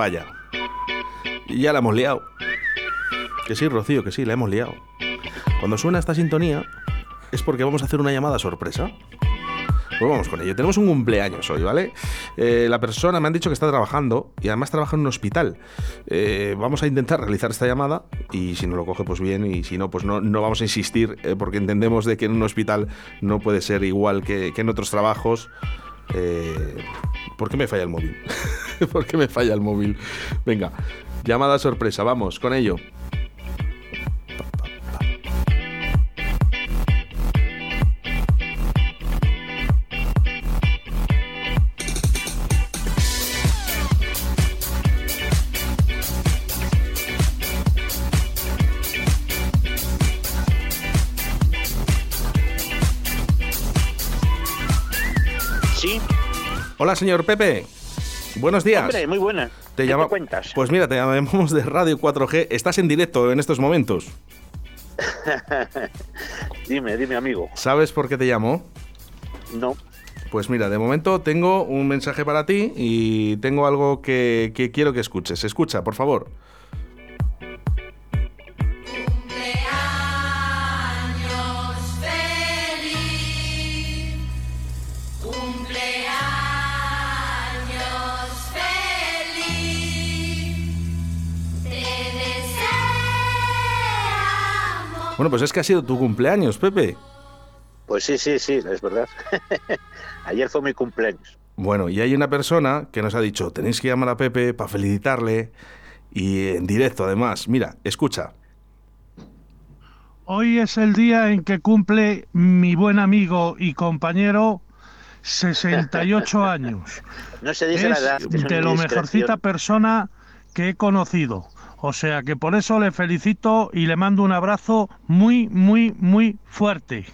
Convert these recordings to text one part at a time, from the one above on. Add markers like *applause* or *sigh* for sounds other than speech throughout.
Vaya. Ya la hemos liado. Que sí, Rocío, que sí, la hemos liado. Cuando suena esta sintonía es porque vamos a hacer una llamada sorpresa. Pues vamos con ello. Tenemos un cumpleaños hoy, ¿vale? Eh, la persona me han dicho que está trabajando y además trabaja en un hospital. Eh, vamos a intentar realizar esta llamada y si no lo coge, pues bien, y si no, pues no, no vamos a insistir eh, porque entendemos de que en un hospital no puede ser igual que, que en otros trabajos. ¿Por qué me falla el móvil? *laughs* *laughs* ¿Por qué me falla el móvil? Venga, llamada sorpresa, vamos con ello. Hola, señor Pepe. Buenos días. Hombre, muy buena. Te ¿Qué cuentas? Pues mira, te llamamos de Radio 4G. Estás en directo en estos momentos. *laughs* dime, dime, amigo. ¿Sabes por qué te llamo? No. Pues mira, de momento tengo un mensaje para ti y tengo algo que, que quiero que escuches. Escucha, por favor. Bueno, pues es que ha sido tu cumpleaños, Pepe. Pues sí, sí, sí, es verdad. *laughs* Ayer fue mi cumpleaños. Bueno, y hay una persona que nos ha dicho, tenéis que llamar a Pepe para felicitarle y en directo además. Mira, escucha. Hoy es el día en que cumple mi buen amigo y compañero 68 *laughs* años. No se dice la edad. de lo mejorcita persona que he conocido. O sea que por eso le felicito y le mando un abrazo muy, muy, muy fuerte.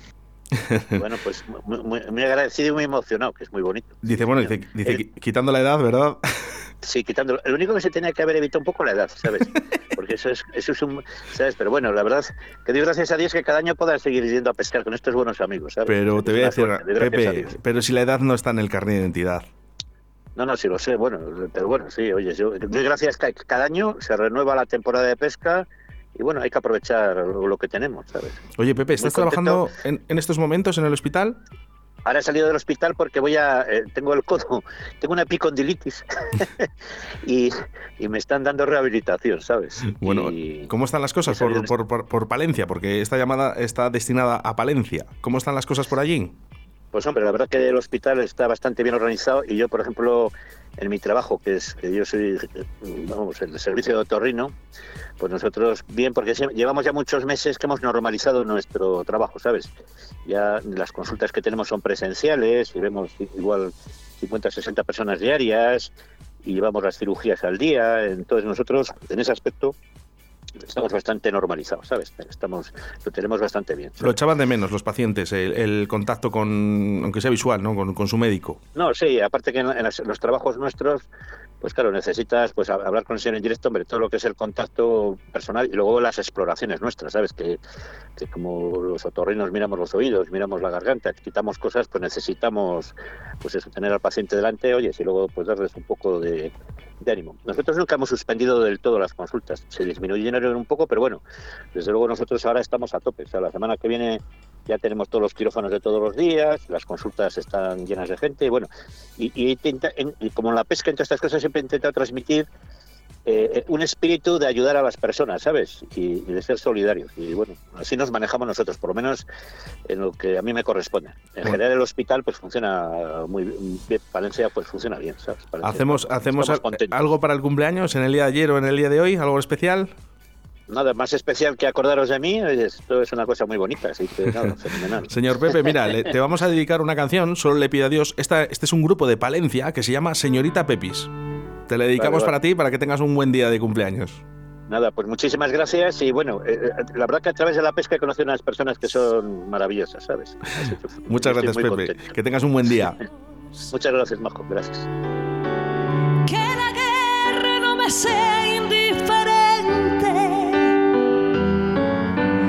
*laughs* Bueno, pues muy, agradecido y muy emocionado, que es muy bonito. Dice, bueno, dice, dice quitando la edad, ¿verdad? *laughs* Sí, quitando. Lo único que se tenía que haber evitado un poco la edad, ¿sabes? Porque eso es, eso es un. ¿Sabes? Pero bueno, la verdad, que Dios gracias a Dios que cada año pueda seguir yendo a pescar con estos buenos amigos, ¿sabes? Pero te voy a decir, Pepe, pero si la edad no está en el carnet de identidad. No, no, sí lo sé, bueno, pero bueno, sí, oye, yo, gracias que cada año se renueva la temporada de pesca y bueno, hay que aprovechar lo, que tenemos, ¿sabes? Oye, Pepe, ¿estás trabajando en, estos momentos en el hospital? Ahora he salido del hospital porque voy a. Eh, tengo el codo, *laughs* tengo una epicondilitis *laughs* y, y, me están dando rehabilitación, ¿sabes? Bueno, ¿cómo están las cosas por, por, por, Palencia? Porque esta llamada está destinada a Palencia. ¿Cómo están las cosas por allí? Pues hombre, la verdad que el hospital está bastante bien organizado y yo, por ejemplo, en mi trabajo, que es que yo soy, vamos, el servicio de otorrino, pues nosotros bien, porque llevamos ya muchos meses que hemos normalizado nuestro trabajo, ¿sabes? Ya las consultas que tenemos son presenciales y vemos igual 50, 60 personas diarias y llevamos las cirugías al día, entonces nosotros en ese aspecto estamos bastante normalizados, ¿sabes? Estamos, lo tenemos bastante bien. Lo echaban de menos los pacientes, el, contacto con, aunque sea visual, ¿no? Con, su médico. No, sí, aparte que en, los trabajos nuestros, pues claro, necesitas pues hablar con el señor en directo, hombre, todo lo que es el contacto personal y luego las exploraciones nuestras, ¿sabes? Que, que como los otorrinos miramos los oídos, miramos la garganta, quitamos cosas, pues necesitamos pues eso, tener al paciente delante, oye, y luego pues darles un poco de, de ánimo. Nosotros nunca hemos suspendido del todo las consultas, se disminuyeron un poco, pero bueno, desde luego nosotros ahora estamos a tope. O sea, la semana que viene ya tenemos todos los quirófanos de todos los días, las consultas están llenas de gente, bueno, y, y, y como en la pesca, entre estas cosas, siempre he intentado transmitir eh, un espíritu de ayudar a las personas, ¿sabes? Y, de ser solidarios. Y bueno, así nos manejamos nosotros, por lo menos en lo que a mí me corresponde. En general el hospital pues funciona muy bien, Valencia pues funciona bien, ¿sabes? ¿Hacemos, hacemos algo para el cumpleaños en el día de ayer o en el día de hoy? ¿Algo especial? Nada más especial que acordaros de mí, esto es una cosa muy bonita, así que nada, *laughs* fenomenal. Señor Pepe, mira, te *laughs* vamos a dedicar una canción, solo le pido a Dios, esta, este es un grupo de Palencia que se llama Señorita Pepis. Te le dedicamos para ti, para que tengas un buen día de cumpleaños. Nada, pues muchísimas gracias y bueno, eh, eh, la verdad que a través de la pesca he conocido unas personas que son maravillosas, ¿sabes? *laughs* Muchas gracias, Pepe. Que tengas un buen día. *laughs* *laughs* Muchas gracias, Majo. Gracias. Que la guerra no me sea